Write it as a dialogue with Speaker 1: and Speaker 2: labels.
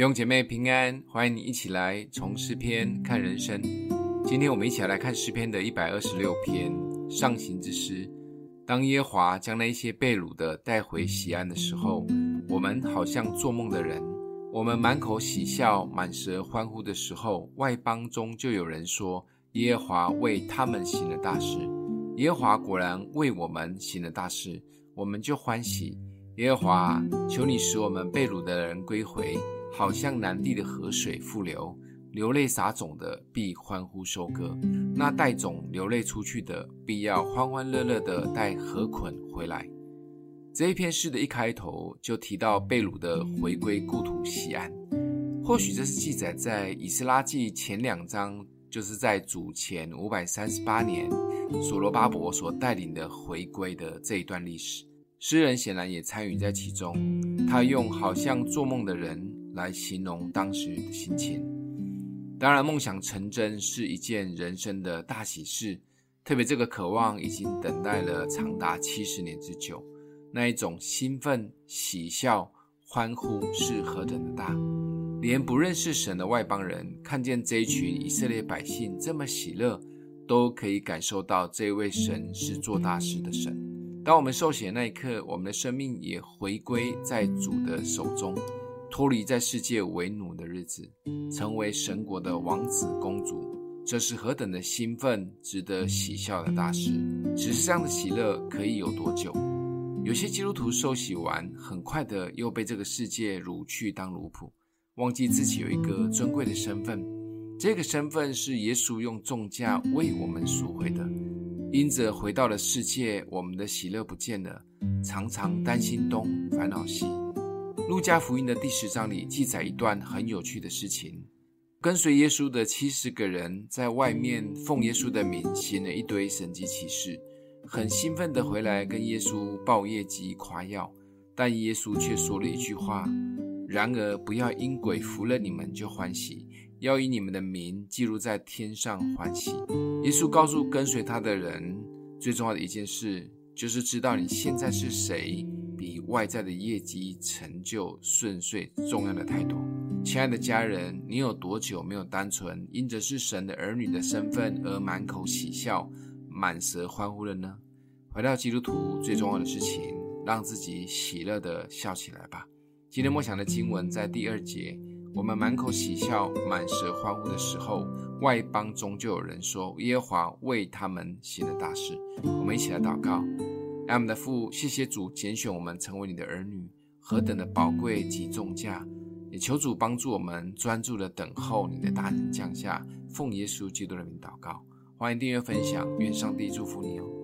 Speaker 1: 弟兄姐妹平安，欢迎你一起来从诗篇看人生。今天我们一起来看诗篇的一百二十六篇上行之诗。当耶和华将那些被掳的带回西安的时候，我们好像做梦的人。我们满口喜笑，满舌欢呼的时候，外邦中就有人说：耶和华为他们行了大事。耶和华果然为我们行了大事，我们就欢喜。耶和华，求你使我们被掳的人归回，好像南地的河水复流。流泪撒种的必欢呼收割，那带种流泪出去的必要欢欢乐乐的带禾捆回来。这一篇诗的一开头就提到贝鲁的回归故土西安，或许这是记载在以斯拉记前两章，就是在主前五百三十八年所罗巴伯所带领的回归的这一段历史。诗人显然也参与在其中，他用好像做梦的人来形容当时的心情。当然，梦想成真是一件人生的大喜事，特别这个渴望已经等待了长达七十年之久，那一种兴奋、喜笑、欢呼是何等的大，连不认识神的外邦人看见这一群以色列百姓这么喜乐，都可以感受到这位神是做大事的神。当我们受洗的那一刻，我们的生命也回归在主的手中，脱离在世界为奴的日子，成为神国的王子公主。这是何等的兴奋、值得喜笑的大事！只是这样的喜乐可以有多久？有些基督徒受洗完，很快的又被这个世界掳去当奴仆，忘记自己有一个尊贵的身份。这个身份是耶稣用重价为我们赎回的。因着回到了世界，我们的喜乐不见了，常常担心东，烦恼西。路加福音的第十章里记载一段很有趣的事情：跟随耶稣的七十个人在外面奉耶稣的名行了一堆神迹奇事，很兴奋地回来跟耶稣报业绩夸耀，但耶稣却说了一句话：“然而不要因鬼服了你们就欢喜。”要以你们的名记录在天上，欢喜。耶稣告诉跟随他的人，最重要的一件事，就是知道你现在是谁，比外在的业绩成就顺遂重要的太多。亲爱的家人，你有多久没有单纯因着是神的儿女的身份而满口喜笑、满舌欢呼了呢？回到基督徒最重要的事情，让自己喜乐地笑起来吧。今天默想的经文在第二节。我们满口喜笑、满舌欢呼的时候，外邦中就有人说：“耶和华为他们行了大事。”我们一起来祷告：爱我们的父，谢谢主拣选我们成为你的儿女，何等的宝贵及重价！也求主帮助我们专注的等候你的大人降下。奉耶稣基督的名祷告，欢迎订阅分享，愿上帝祝福你哦。